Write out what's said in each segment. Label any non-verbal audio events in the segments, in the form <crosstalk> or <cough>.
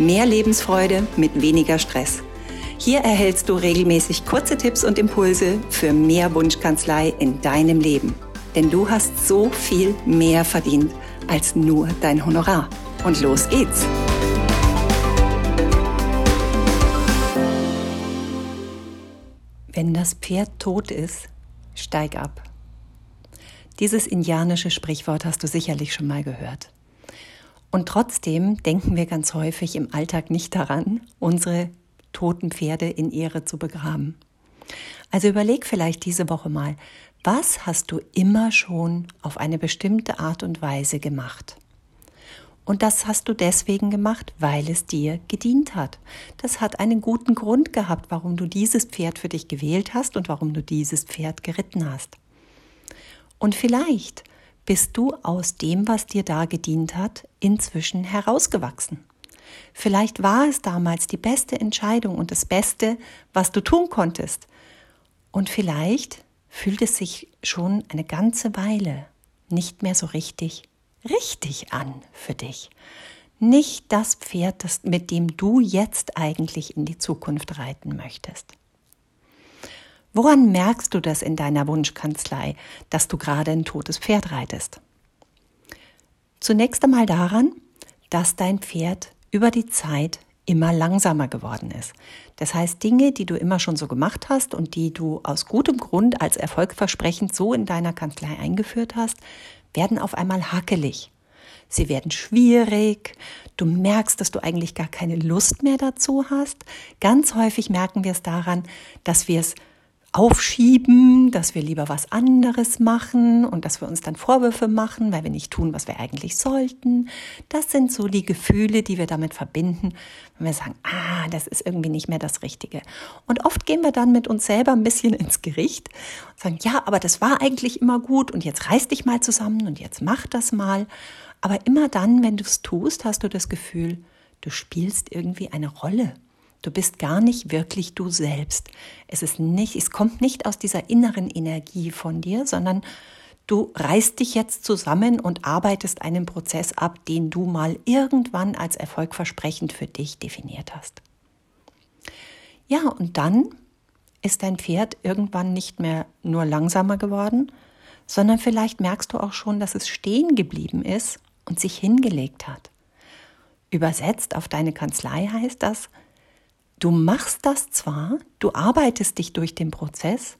Mehr Lebensfreude mit weniger Stress. Hier erhältst du regelmäßig kurze Tipps und Impulse für mehr Wunschkanzlei in deinem Leben. Denn du hast so viel mehr verdient als nur dein Honorar. Und los geht's! Wenn das Pferd tot ist, steig ab. Dieses indianische Sprichwort hast du sicherlich schon mal gehört. Und trotzdem denken wir ganz häufig im Alltag nicht daran, unsere toten Pferde in Ehre zu begraben. Also überleg vielleicht diese Woche mal, was hast du immer schon auf eine bestimmte Art und Weise gemacht? Und das hast du deswegen gemacht, weil es dir gedient hat. Das hat einen guten Grund gehabt, warum du dieses Pferd für dich gewählt hast und warum du dieses Pferd geritten hast. Und vielleicht bist du aus dem, was dir da gedient hat, inzwischen herausgewachsen. Vielleicht war es damals die beste Entscheidung und das Beste, was du tun konntest. Und vielleicht fühlt es sich schon eine ganze Weile nicht mehr so richtig, richtig an für dich. Nicht das Pferd, das, mit dem du jetzt eigentlich in die Zukunft reiten möchtest. Woran merkst du das in deiner Wunschkanzlei, dass du gerade ein totes Pferd reitest? Zunächst einmal daran, dass dein Pferd über die Zeit immer langsamer geworden ist. Das heißt, Dinge, die du immer schon so gemacht hast und die du aus gutem Grund als erfolgversprechend so in deiner Kanzlei eingeführt hast, werden auf einmal hakelig. Sie werden schwierig. Du merkst, dass du eigentlich gar keine Lust mehr dazu hast. Ganz häufig merken wir es daran, dass wir es aufschieben, dass wir lieber was anderes machen und dass wir uns dann Vorwürfe machen, weil wir nicht tun, was wir eigentlich sollten. Das sind so die Gefühle, die wir damit verbinden, wenn wir sagen, ah, das ist irgendwie nicht mehr das Richtige. Und oft gehen wir dann mit uns selber ein bisschen ins Gericht und sagen, ja, aber das war eigentlich immer gut und jetzt reiß dich mal zusammen und jetzt mach das mal. Aber immer dann, wenn du es tust, hast du das Gefühl, du spielst irgendwie eine Rolle. Du bist gar nicht wirklich du selbst. Es ist nicht, es kommt nicht aus dieser inneren Energie von dir, sondern du reißt dich jetzt zusammen und arbeitest einen Prozess ab, den du mal irgendwann als erfolgversprechend für dich definiert hast. Ja, und dann ist dein Pferd irgendwann nicht mehr nur langsamer geworden, sondern vielleicht merkst du auch schon, dass es stehen geblieben ist und sich hingelegt hat. Übersetzt auf deine Kanzlei heißt das, Du machst das zwar, du arbeitest dich durch den Prozess,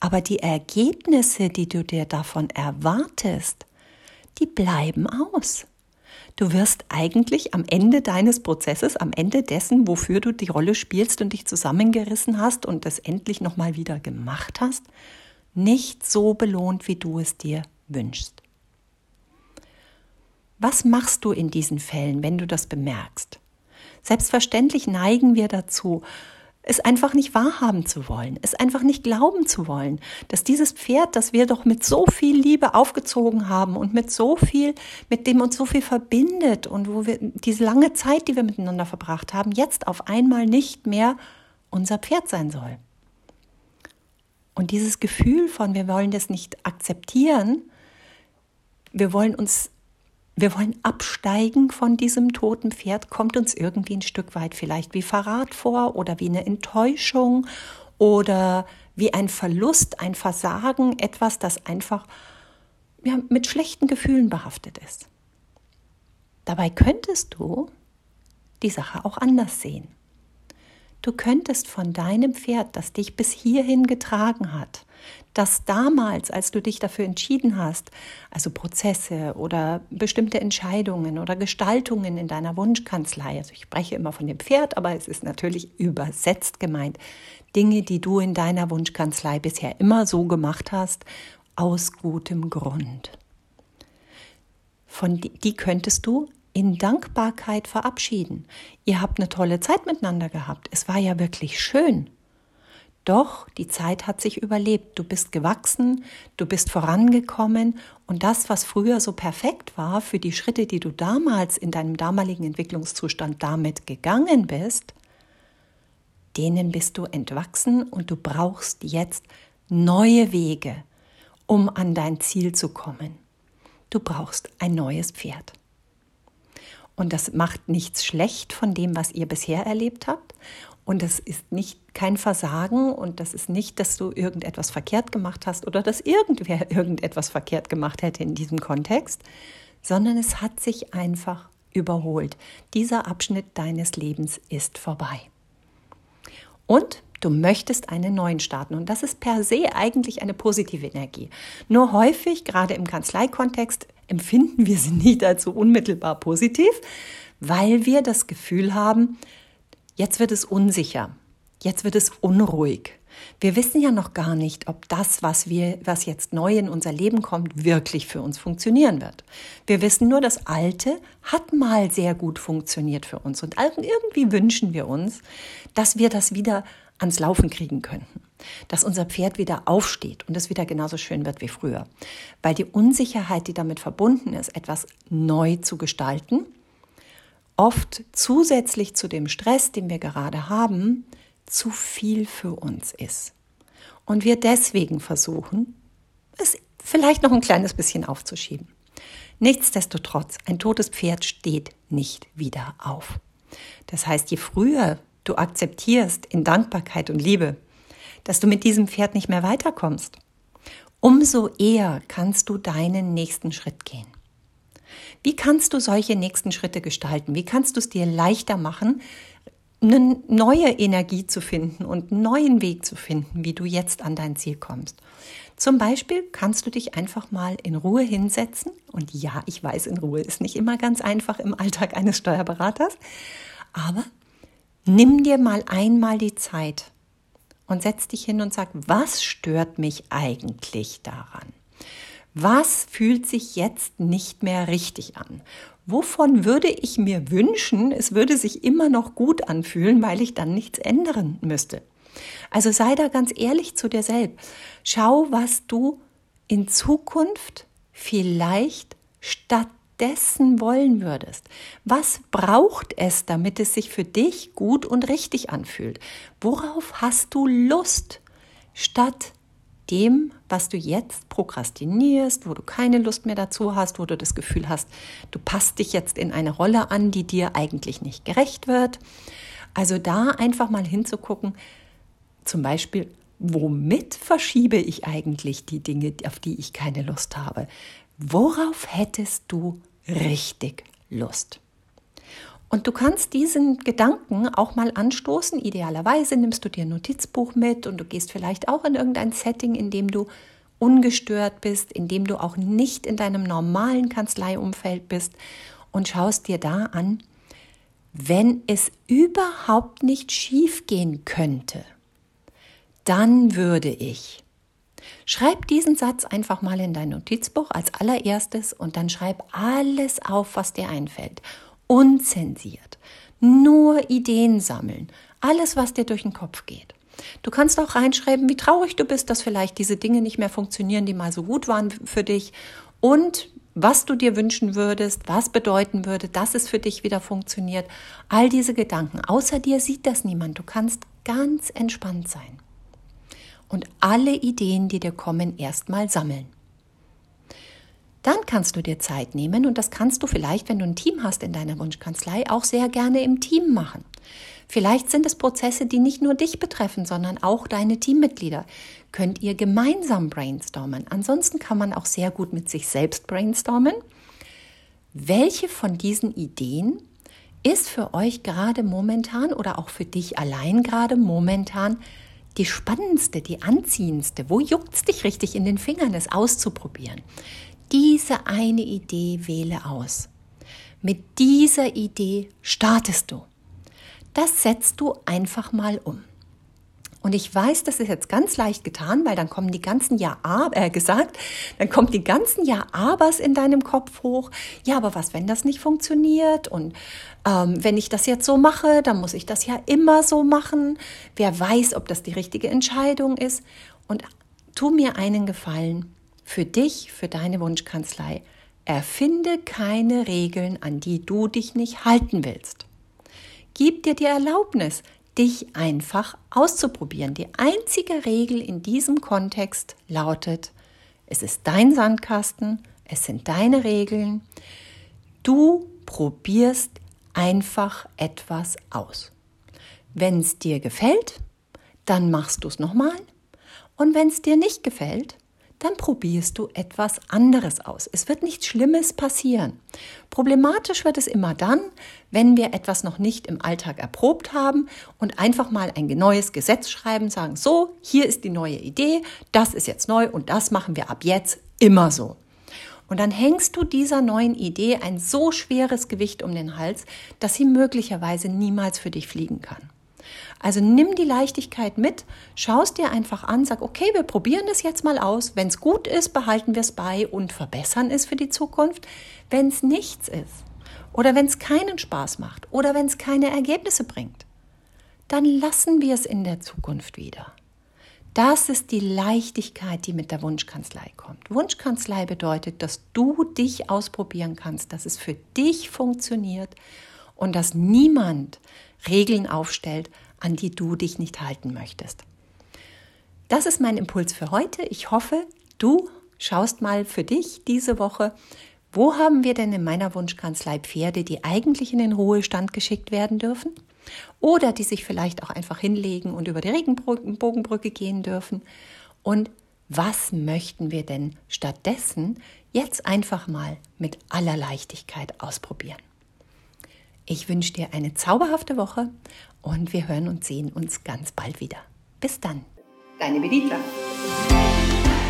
aber die Ergebnisse, die du dir davon erwartest, die bleiben aus. Du wirst eigentlich am Ende deines Prozesses, am Ende dessen, wofür du die Rolle spielst und dich zusammengerissen hast und es endlich nochmal wieder gemacht hast, nicht so belohnt, wie du es dir wünschst. Was machst du in diesen Fällen, wenn du das bemerkst? Selbstverständlich neigen wir dazu, es einfach nicht wahrhaben zu wollen, es einfach nicht glauben zu wollen, dass dieses Pferd, das wir doch mit so viel Liebe aufgezogen haben und mit so viel, mit dem uns so viel verbindet und wo wir diese lange Zeit, die wir miteinander verbracht haben, jetzt auf einmal nicht mehr unser Pferd sein soll. Und dieses Gefühl von, wir wollen das nicht akzeptieren, wir wollen uns wir wollen absteigen von diesem toten Pferd, kommt uns irgendwie ein Stück weit vielleicht wie Verrat vor oder wie eine Enttäuschung oder wie ein Verlust, ein Versagen, etwas, das einfach ja, mit schlechten Gefühlen behaftet ist. Dabei könntest du die Sache auch anders sehen. Du könntest von deinem Pferd, das dich bis hierhin getragen hat, das damals, als du dich dafür entschieden hast, also Prozesse oder bestimmte Entscheidungen oder Gestaltungen in deiner Wunschkanzlei, also ich spreche immer von dem Pferd, aber es ist natürlich übersetzt gemeint, Dinge, die du in deiner Wunschkanzlei bisher immer so gemacht hast, aus gutem Grund. Von die, die könntest du in Dankbarkeit verabschieden. Ihr habt eine tolle Zeit miteinander gehabt. Es war ja wirklich schön. Doch die Zeit hat sich überlebt. Du bist gewachsen, du bist vorangekommen und das, was früher so perfekt war für die Schritte, die du damals in deinem damaligen Entwicklungszustand damit gegangen bist, denen bist du entwachsen und du brauchst jetzt neue Wege, um an dein Ziel zu kommen. Du brauchst ein neues Pferd. Und das macht nichts schlecht von dem, was ihr bisher erlebt habt. Und das ist nicht kein Versagen und das ist nicht, dass du irgendetwas verkehrt gemacht hast oder dass irgendwer <laughs> irgendetwas verkehrt gemacht hätte in diesem Kontext, sondern es hat sich einfach überholt. Dieser Abschnitt deines Lebens ist vorbei. Und du möchtest einen neuen starten. Und das ist per se eigentlich eine positive Energie. Nur häufig, gerade im Kanzleikontext, empfinden wir sie <laughs> nicht als unmittelbar positiv, weil wir das Gefühl haben, jetzt wird es unsicher, jetzt wird es unruhig. Wir wissen ja noch gar nicht, ob das, was wir, was jetzt neu in unser Leben kommt, wirklich für uns funktionieren wird. Wir wissen nur, das Alte hat mal sehr gut funktioniert für uns und irgendwie wünschen wir uns, dass wir das wieder ans Laufen kriegen könnten. Dass unser Pferd wieder aufsteht und es wieder genauso schön wird wie früher. Weil die Unsicherheit, die damit verbunden ist, etwas neu zu gestalten, oft zusätzlich zu dem Stress, den wir gerade haben, zu viel für uns ist. Und wir deswegen versuchen, es vielleicht noch ein kleines bisschen aufzuschieben. Nichtsdestotrotz, ein totes Pferd steht nicht wieder auf. Das heißt, je früher du akzeptierst in Dankbarkeit und Liebe, dass du mit diesem Pferd nicht mehr weiterkommst, umso eher kannst du deinen nächsten Schritt gehen. Wie kannst du solche nächsten Schritte gestalten? Wie kannst du es dir leichter machen, eine neue Energie zu finden und einen neuen Weg zu finden, wie du jetzt an dein Ziel kommst? Zum Beispiel kannst du dich einfach mal in Ruhe hinsetzen. Und ja, ich weiß, in Ruhe ist nicht immer ganz einfach im Alltag eines Steuerberaters. Aber Nimm dir mal einmal die Zeit und setz dich hin und sag, was stört mich eigentlich daran? Was fühlt sich jetzt nicht mehr richtig an? Wovon würde ich mir wünschen, es würde sich immer noch gut anfühlen, weil ich dann nichts ändern müsste? Also sei da ganz ehrlich zu dir selbst. Schau, was du in Zukunft vielleicht statt dessen wollen würdest. Was braucht es, damit es sich für dich gut und richtig anfühlt? Worauf hast du Lust? Statt dem, was du jetzt prokrastinierst, wo du keine Lust mehr dazu hast, wo du das Gefühl hast, du passt dich jetzt in eine Rolle an, die dir eigentlich nicht gerecht wird. Also da einfach mal hinzugucken, zum Beispiel, womit verschiebe ich eigentlich die Dinge, auf die ich keine Lust habe? Worauf hättest du richtig Lust? Und du kannst diesen Gedanken auch mal anstoßen. Idealerweise nimmst du dir ein Notizbuch mit und du gehst vielleicht auch in irgendein Setting, in dem du ungestört bist, in dem du auch nicht in deinem normalen Kanzleiumfeld bist und schaust dir da an, wenn es überhaupt nicht schief gehen könnte, dann würde ich Schreib diesen Satz einfach mal in dein Notizbuch als allererstes und dann schreib alles auf, was dir einfällt. Unzensiert. Nur Ideen sammeln. Alles, was dir durch den Kopf geht. Du kannst auch reinschreiben, wie traurig du bist, dass vielleicht diese Dinge nicht mehr funktionieren, die mal so gut waren für dich und was du dir wünschen würdest, was bedeuten würde, dass es für dich wieder funktioniert. All diese Gedanken. Außer dir sieht das niemand. Du kannst ganz entspannt sein und alle Ideen, die dir kommen, erstmal sammeln. Dann kannst du dir Zeit nehmen und das kannst du vielleicht, wenn du ein Team hast in deiner Wunschkanzlei, auch sehr gerne im Team machen. Vielleicht sind es Prozesse, die nicht nur dich betreffen, sondern auch deine Teammitglieder. Könnt ihr gemeinsam brainstormen. Ansonsten kann man auch sehr gut mit sich selbst brainstormen. Welche von diesen Ideen ist für euch gerade momentan oder auch für dich allein gerade momentan die spannendste, die anziehendste, wo juckt es dich richtig in den Fingern, es auszuprobieren. Diese eine Idee wähle aus. Mit dieser Idee startest du. Das setzt du einfach mal um. Und ich weiß, das ist jetzt ganz leicht getan, weil dann kommen die ganzen Ja, äh, gesagt, dann kommt die ganzen Ja, Abers in deinem Kopf hoch. Ja, aber was, wenn das nicht funktioniert? Und ähm, wenn ich das jetzt so mache, dann muss ich das ja immer so machen. Wer weiß, ob das die richtige Entscheidung ist? Und tu mir einen Gefallen. Für dich, für deine Wunschkanzlei. Erfinde keine Regeln, an die du dich nicht halten willst. Gib dir die Erlaubnis, dich einfach auszuprobieren. Die einzige Regel in diesem Kontext lautet, es ist dein Sandkasten, es sind deine Regeln. Du probierst einfach etwas aus. Wenn es dir gefällt, dann machst du es nochmal. Und wenn es dir nicht gefällt, dann probierst du etwas anderes aus. Es wird nichts Schlimmes passieren. Problematisch wird es immer dann, wenn wir etwas noch nicht im Alltag erprobt haben und einfach mal ein neues Gesetz schreiben, sagen, so, hier ist die neue Idee, das ist jetzt neu und das machen wir ab jetzt immer so. Und dann hängst du dieser neuen Idee ein so schweres Gewicht um den Hals, dass sie möglicherweise niemals für dich fliegen kann. Also nimm die Leichtigkeit mit, schaust dir einfach an, sag, okay, wir probieren das jetzt mal aus. Wenn es gut ist, behalten wir es bei und verbessern es für die Zukunft. Wenn es nichts ist oder wenn es keinen Spaß macht oder wenn es keine Ergebnisse bringt, dann lassen wir es in der Zukunft wieder. Das ist die Leichtigkeit, die mit der Wunschkanzlei kommt. Wunschkanzlei bedeutet, dass du dich ausprobieren kannst, dass es für dich funktioniert und dass niemand Regeln aufstellt, an die du dich nicht halten möchtest. Das ist mein Impuls für heute. Ich hoffe, du schaust mal für dich diese Woche, wo haben wir denn in meiner Wunschkanzlei Pferde, die eigentlich in den Ruhestand geschickt werden dürfen? Oder die sich vielleicht auch einfach hinlegen und über die Regenbogenbrücke gehen dürfen? Und was möchten wir denn stattdessen jetzt einfach mal mit aller Leichtigkeit ausprobieren? Ich wünsche dir eine zauberhafte Woche und wir hören und sehen uns ganz bald wieder. Bis dann. Deine Bediener.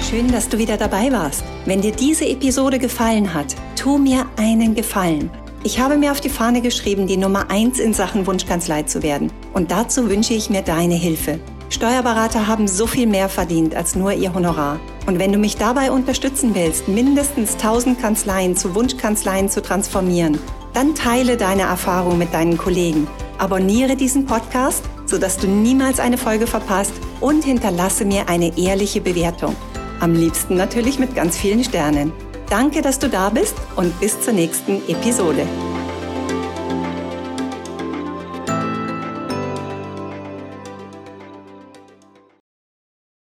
Schön, dass du wieder dabei warst. Wenn dir diese Episode gefallen hat, tu mir einen Gefallen. Ich habe mir auf die Fahne geschrieben, die Nummer 1 in Sachen Wunschkanzlei zu werden. Und dazu wünsche ich mir deine Hilfe. Steuerberater haben so viel mehr verdient als nur ihr Honorar. Und wenn du mich dabei unterstützen willst, mindestens 1000 Kanzleien zu Wunschkanzleien zu transformieren, dann teile deine Erfahrung mit deinen Kollegen. Abonniere diesen Podcast, sodass du niemals eine Folge verpasst und hinterlasse mir eine ehrliche Bewertung. Am liebsten natürlich mit ganz vielen Sternen. Danke, dass du da bist und bis zur nächsten Episode.